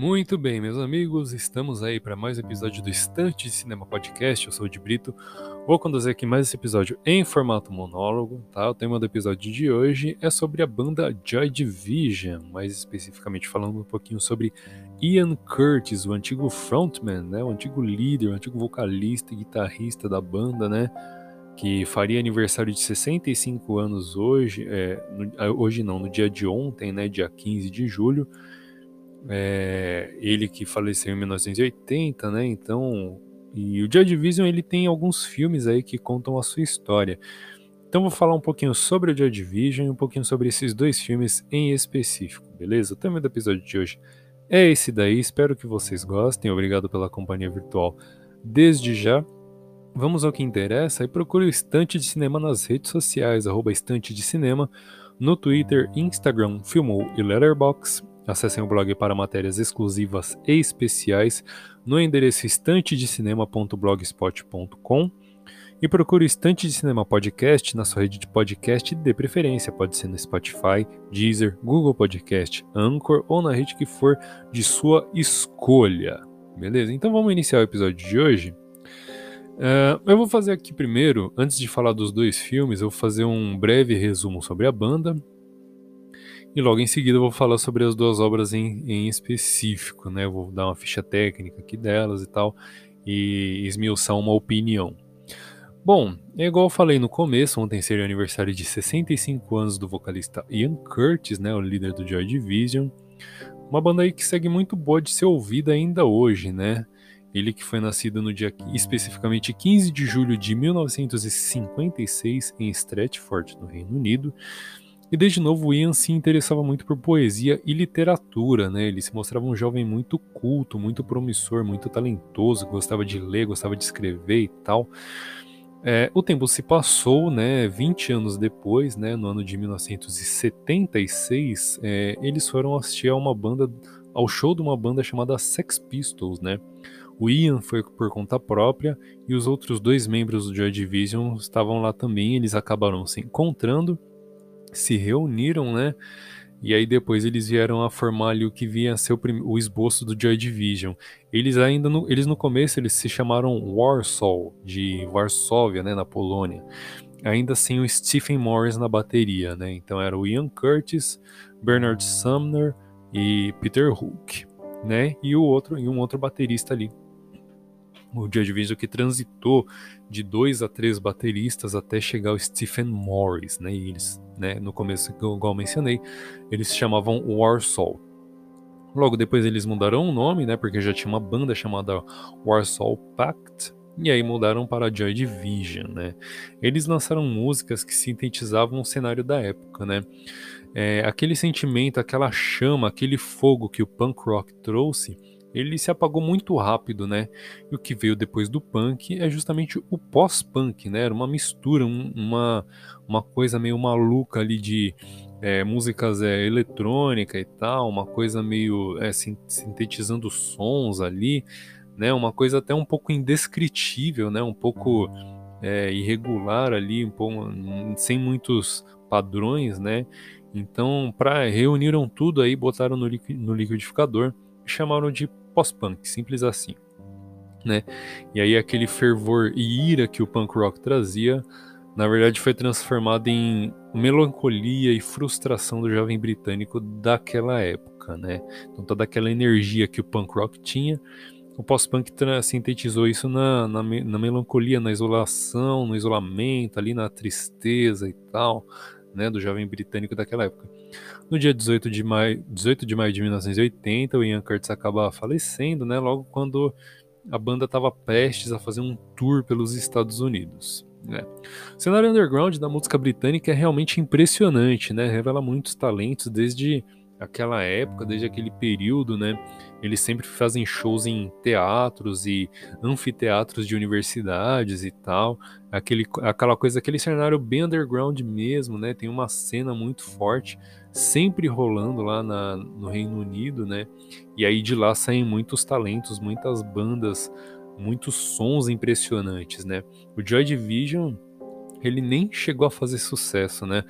Muito bem, meus amigos, estamos aí para mais um episódio do Estante de Cinema Podcast. Eu sou o de Brito. Vou conduzir aqui mais esse episódio em formato monólogo, tá? O tema do episódio de hoje é sobre a banda Joy Division, mais especificamente falando um pouquinho sobre Ian Curtis, o antigo frontman, né? O antigo líder, o antigo vocalista e guitarrista da banda, né? Que faria aniversário de 65 anos hoje, é, no, hoje não, no dia de ontem, né? Dia 15 de julho. É, ele que faleceu em 1980, né? Então, e o Joy Division ele tem alguns filmes aí que contam a sua história. Então vou falar um pouquinho sobre o Joy Division e um pouquinho sobre esses dois filmes em específico, beleza? O tema do episódio de hoje é esse daí. Espero que vocês gostem. Obrigado pela companhia virtual desde já. Vamos ao que interessa e procure o Estante de Cinema nas redes sociais, arroba Estante de Cinema, no Twitter, Instagram, Filmou e Letterboxd. Acessem o blog para matérias exclusivas e especiais no endereço estantedecinema.blogspot.com e procure o Estante de Cinema Podcast na sua rede de podcast de preferência, pode ser no Spotify, Deezer, Google Podcast, Anchor ou na rede que for de sua escolha. Beleza? Então vamos iniciar o episódio de hoje. Uh, eu vou fazer aqui primeiro, antes de falar dos dois filmes, eu vou fazer um breve resumo sobre a banda, e logo em seguida eu vou falar sobre as duas obras em, em específico, né? Vou dar uma ficha técnica aqui delas e tal, e esmiuçar uma opinião. Bom, é igual eu falei no começo, ontem seria o aniversário de 65 anos do vocalista Ian Curtis, né, o líder do Joy Division. Uma banda aí que segue muito boa de ser ouvida ainda hoje, né? Ele que foi nascido no dia especificamente 15 de julho de 1956 em Stratford, no Reino Unido. E desde novo Ian se interessava muito por poesia e literatura, né? Ele se mostrava um jovem muito culto, muito promissor, muito talentoso, gostava de ler, gostava de escrever e tal. É, o tempo se passou, né? 20 anos depois, né? No ano de 1976, é, eles foram assistir a uma banda, ao show de uma banda chamada Sex Pistols, né? O Ian foi por conta própria e os outros dois membros do Joy Division estavam lá também. Eles acabaram se encontrando se reuniram, né? E aí depois eles vieram a formar ali o que vinha a ser o, o esboço do Joy Division. Eles ainda no, eles no começo eles se chamaram Warsaw, de Varsóvia, né, na Polônia. Ainda sem o Stephen Morris na bateria, né? Então era o Ian Curtis, Bernard Sumner e Peter Hook, né? E o outro e um outro baterista ali o Joy Division que transitou de dois a três bateristas até chegar ao Stephen Morris, né? E eles, né, no começo, igual mencionei, eles se chamavam Warsaw. Logo depois eles mudaram o nome, né? Porque já tinha uma banda chamada Warsaw Pact. E aí mudaram para Joy Division, né? Eles lançaram músicas que sintetizavam o cenário da época, né? É, aquele sentimento, aquela chama, aquele fogo que o punk rock trouxe ele se apagou muito rápido, né? E o que veio depois do punk é justamente o pós-punk, né? Era uma mistura, um, uma, uma coisa meio maluca ali de é, músicas é, eletrônica e tal, uma coisa meio é, sintetizando sons ali, né? Uma coisa até um pouco indescritível, né? Um pouco é, irregular ali, um pouco, sem muitos padrões, né? Então, para reuniram tudo aí, botaram no, no liquidificador chamaram de pós-punk, simples assim. Né? E aí aquele fervor e ira que o punk rock trazia, na verdade foi transformado em melancolia e frustração do jovem britânico daquela época, né? Então toda aquela energia que o punk rock tinha, o pós-punk sintetizou isso na, na, na, melancolia, na isolação, no isolamento, ali na tristeza e tal, né, do jovem britânico daquela época. No dia 18 de maio, 18 de, maio de 1980, o Ian Curtis acaba falecendo, né, logo quando a banda estava prestes a fazer um tour pelos Estados Unidos. Né. O cenário underground da música britânica é realmente impressionante, né, revela muitos talentos desde aquela época, desde aquele período, né? Eles sempre fazem shows em teatros e anfiteatros de universidades e tal. Aquele, aquela coisa, aquele cenário bem underground mesmo, né? Tem uma cena muito forte, sempre rolando lá na, no Reino Unido, né? E aí de lá saem muitos talentos, muitas bandas, muitos sons impressionantes, né? O Joy Division ele nem chegou a fazer sucesso, né?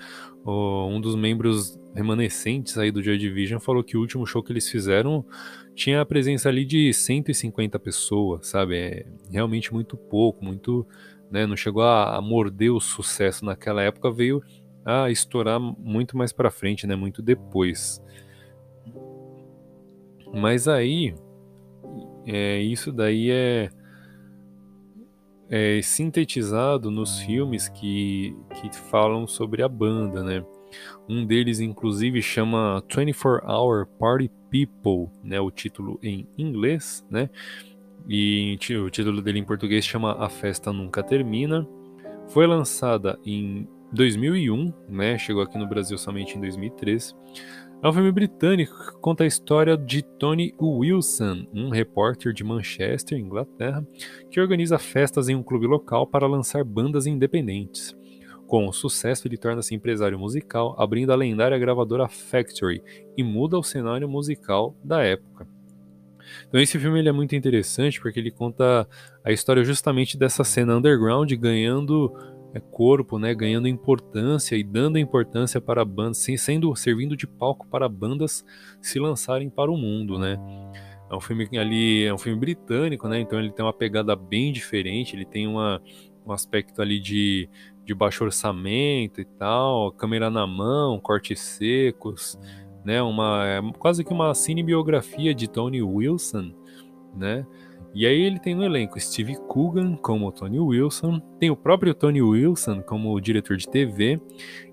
um dos membros remanescentes aí do Joy Division falou que o último show que eles fizeram tinha a presença ali de 150 pessoas, sabe? É realmente muito pouco, muito, né? Não chegou a, a morder o sucesso naquela época, veio a estourar muito mais para frente, né? Muito depois. Mas aí, é, isso daí é, é sintetizado nos filmes que, que falam sobre a banda, né? Um deles, inclusive, chama 24 Hour Party People, né? O título em inglês, né? E o título dele em português chama A Festa Nunca Termina. Foi lançada em 2001, né? Chegou aqui no Brasil somente em 2003. É um filme britânico que conta a história de Tony Wilson, um repórter de Manchester, Inglaterra, que organiza festas em um clube local para lançar bandas independentes. Com o sucesso, ele torna-se empresário musical, abrindo a lendária gravadora Factory e muda o cenário musical da época. Então esse filme ele é muito interessante porque ele conta a história justamente dessa cena underground ganhando corpo, né, ganhando importância e dando importância para bandas, sendo servindo de palco para bandas se lançarem para o mundo, né? É um filme ali, é um filme britânico, né? Então ele tem uma pegada bem diferente, ele tem uma, um aspecto ali de, de baixo orçamento e tal, câmera na mão, cortes secos, né? Uma é quase que uma cinebiografia de Tony Wilson, né? E aí ele tem no elenco Steve Coogan como Tony Wilson, tem o próprio Tony Wilson como diretor de TV,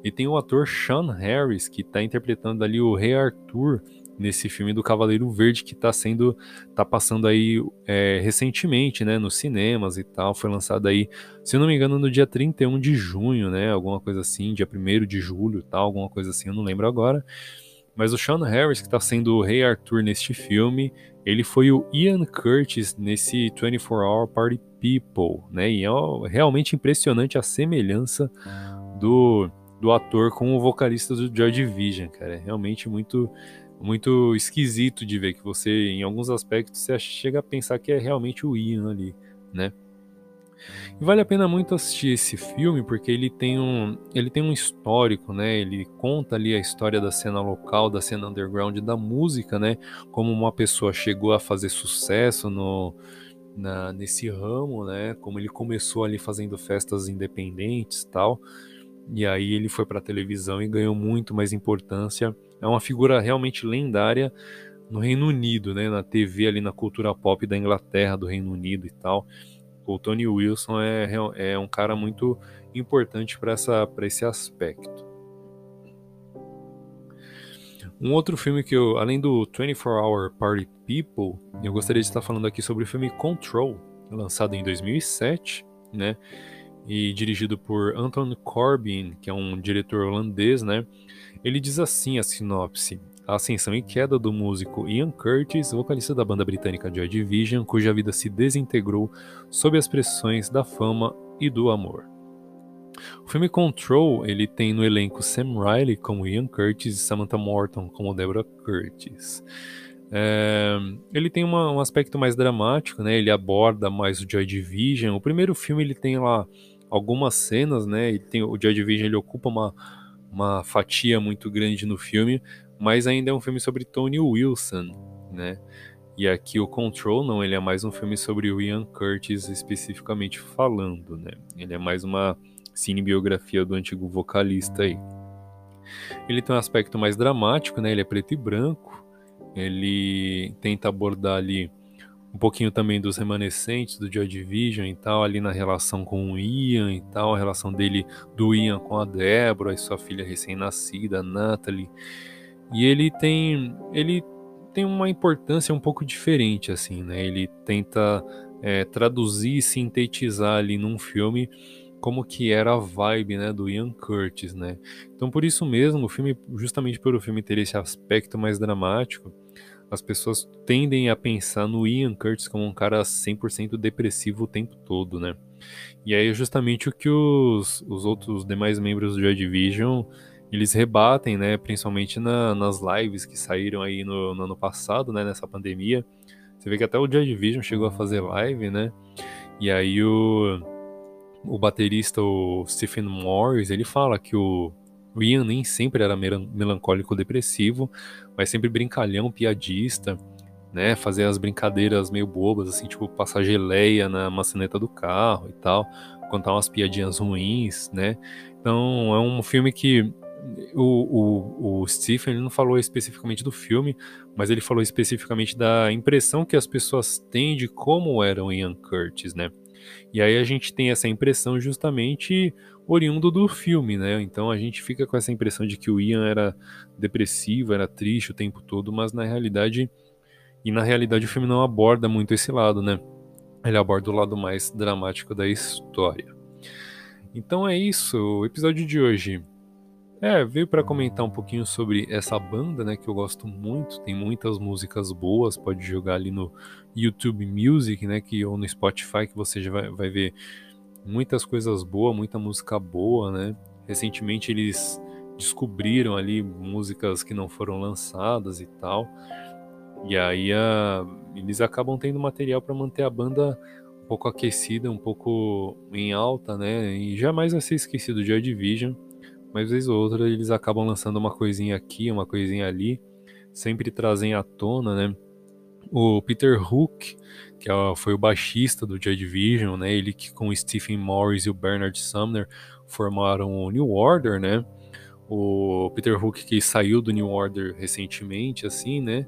e tem o ator Sean Harris, que está interpretando ali o Rei Arthur nesse filme do Cavaleiro Verde que está sendo, tá passando aí é, recentemente, né, nos cinemas e tal, foi lançado aí, se não me engano, no dia 31 de junho, né, alguma coisa assim, dia 1 de julho, tal, alguma coisa assim, eu não lembro agora. Mas o Sean Harris, que está sendo o Rei Arthur neste filme, ele foi o Ian Curtis nesse 24 Hour Party People, né? E é realmente impressionante a semelhança do, do ator com o vocalista do Joy Division, cara. É realmente muito muito esquisito de ver que você, em alguns aspectos, você chega a pensar que é realmente o Ian ali, né? E vale a pena muito assistir esse filme porque ele tem um, ele tem um histórico, né? Ele conta ali a história da cena local, da cena underground, da música, né? Como uma pessoa chegou a fazer sucesso no, na, nesse ramo, né? Como ele começou ali fazendo festas independentes, tal. E aí ele foi para a televisão e ganhou muito mais importância. É uma figura realmente lendária no Reino Unido, né? Na TV ali na cultura pop da Inglaterra, do Reino Unido e tal o Tony Wilson é, é um cara muito importante para esse aspecto. Um outro filme que eu, além do 24 Hour Party People, eu gostaria de estar falando aqui sobre o filme Control, lançado em 2007, né? E dirigido por Anton Corbijn, que é um diretor holandês, né? Ele diz assim a sinopse: a ascensão e queda do músico Ian Curtis, vocalista da banda britânica Joy Division, cuja vida se desintegrou sob as pressões da fama e do amor. O filme Control ele tem no elenco Sam Riley como Ian Curtis e Samantha Morton como Deborah Curtis. É, ele tem uma, um aspecto mais dramático, né? Ele aborda mais o Joy Division. O primeiro filme ele tem lá algumas cenas, né? Ele tem, o Joy Division ele ocupa uma, uma fatia muito grande no filme, mas ainda é um filme sobre Tony Wilson, né? E aqui o Control não, ele é mais um filme sobre o Ian Curtis especificamente falando, né? Ele é mais uma cinebiografia do antigo vocalista aí. Ele tem um aspecto mais dramático, né? Ele é preto e branco. Ele tenta abordar ali um pouquinho também dos remanescentes do Joy Division e tal, ali na relação com o Ian e tal, a relação dele do Ian com a Deborah e sua filha recém-nascida, Natalie. E ele tem ele tem uma importância um pouco diferente assim, né? Ele tenta é, traduzir e sintetizar ali num filme como que era a vibe, né, do Ian Curtis, né? Então por isso mesmo, o filme, justamente pelo filme ter esse aspecto mais dramático, as pessoas tendem a pensar no Ian Curtis como um cara 100% depressivo o tempo todo, né? E aí é justamente o que os, os outros demais membros do Joy Division eles rebatem, né, principalmente na, nas lives que saíram aí no, no, ano passado, né, nessa pandemia. Você vê que até o Joy Division chegou a fazer live, né? E aí o, o baterista, o Stephen Morris, ele fala que o, Ian nem sempre era melancólico depressivo, mas sempre brincalhão, piadista, né? Fazer as brincadeiras meio bobas, assim, tipo passar geleia na maçaneta do carro e tal, contar umas piadinhas ruins, né? Então é um filme que o, o, o Stephen não falou especificamente do filme, mas ele falou especificamente da impressão que as pessoas têm de como era o Ian Curtis, né? E aí a gente tem essa impressão justamente oriundo do filme, né? Então a gente fica com essa impressão de que o Ian era depressivo, era triste o tempo todo, mas na realidade e na realidade o filme não aborda muito esse lado, né? Ele aborda o lado mais dramático da história. Então é isso, o episódio de hoje é, veio para comentar um pouquinho sobre essa banda, né, que eu gosto muito. Tem muitas músicas boas, pode jogar ali no YouTube Music, né, que ou no Spotify que você já vai, vai ver muitas coisas boas, muita música boa, né? Recentemente eles descobriram ali músicas que não foram lançadas e tal. E aí a, eles acabam tendo material para manter a banda um pouco aquecida, um pouco em alta, né? E jamais vai ser esquecido de Joy Division mas vez ou outra eles acabam lançando uma coisinha aqui, uma coisinha ali, sempre trazem à tona, né? O Peter Hook, que é foi o baixista do Joy Division, né? Ele que com o Stephen Morris e o Bernard Sumner formaram o New Order, né? O Peter Hook que saiu do New Order recentemente, assim, né?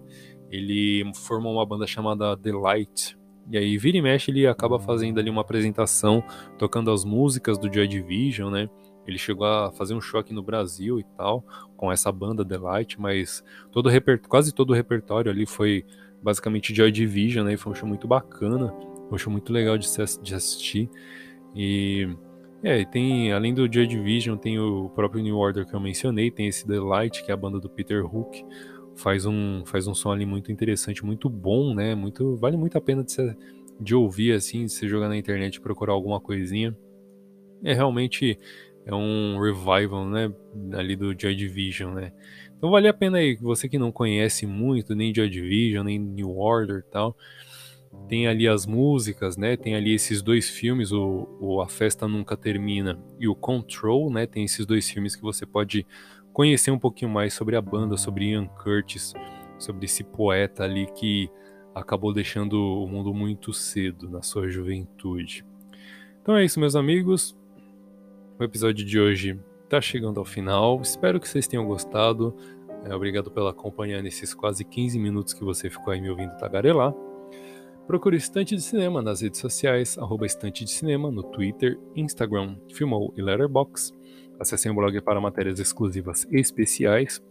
Ele formou uma banda chamada The Light. E aí, vira e mexe, ele acaba fazendo ali uma apresentação, tocando as músicas do Joy Division, né? Ele chegou a fazer um show aqui no Brasil e tal, com essa banda The Light, mas todo quase todo o repertório ali foi basicamente Joy Division, né? E foi um show muito bacana, um show muito legal de, de assistir. E é, tem, além do Joy Division, tem o próprio New Order que eu mencionei, tem esse The Light, que é a banda do Peter Hook. Faz um, faz um som ali muito interessante, muito bom, né? Muito, vale muito a pena de, de ouvir assim, de você jogar na internet e procurar alguma coisinha. É realmente é um revival, né, ali do Joy Division, né. Então vale a pena aí, você que não conhece muito nem Joy Division, nem New Order tal, tem ali as músicas, né, tem ali esses dois filmes, o, o A Festa Nunca Termina e o Control, né, tem esses dois filmes que você pode conhecer um pouquinho mais sobre a banda, sobre Ian Curtis, sobre esse poeta ali que acabou deixando o mundo muito cedo na sua juventude. Então é isso, meus amigos. O episódio de hoje está chegando ao final. Espero que vocês tenham gostado. É, obrigado pela companhia nesses quase 15 minutos que você ficou aí me ouvindo tagarelar. Procure Estante de Cinema nas redes sociais, arroba Estante de Cinema, no Twitter, Instagram, Filmou e Letterboxd. Acessem o blog para matérias exclusivas e especiais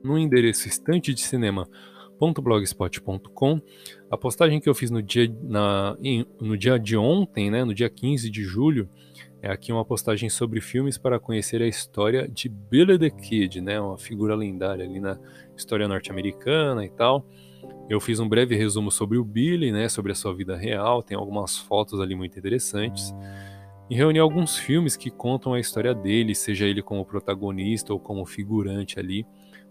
no endereço estantedecinema.blogspot.com. A postagem que eu fiz no dia, na, no dia de ontem, né, no dia 15 de julho, é aqui uma postagem sobre filmes para conhecer a história de Billy the Kid, né? Uma figura lendária ali na história norte-americana e tal. Eu fiz um breve resumo sobre o Billy, né? Sobre a sua vida real. Tem algumas fotos ali muito interessantes. E reuni alguns filmes que contam a história dele, seja ele como protagonista ou como figurante ali,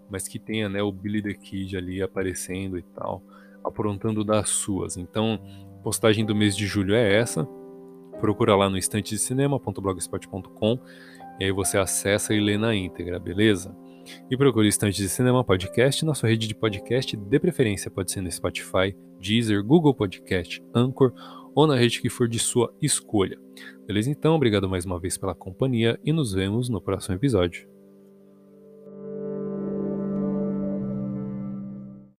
mas que tenha, né? O Billy the Kid ali aparecendo e tal, aprontando das suas. Então, postagem do mês de julho é essa procura lá no estantedecinema.blogspot.com e aí você acessa e lê na íntegra, beleza? E procure Estante de Cinema Podcast na sua rede de podcast, de preferência pode ser no Spotify, Deezer, Google Podcast, Anchor ou na rede que for de sua escolha. Beleza? Então, obrigado mais uma vez pela companhia e nos vemos no próximo episódio.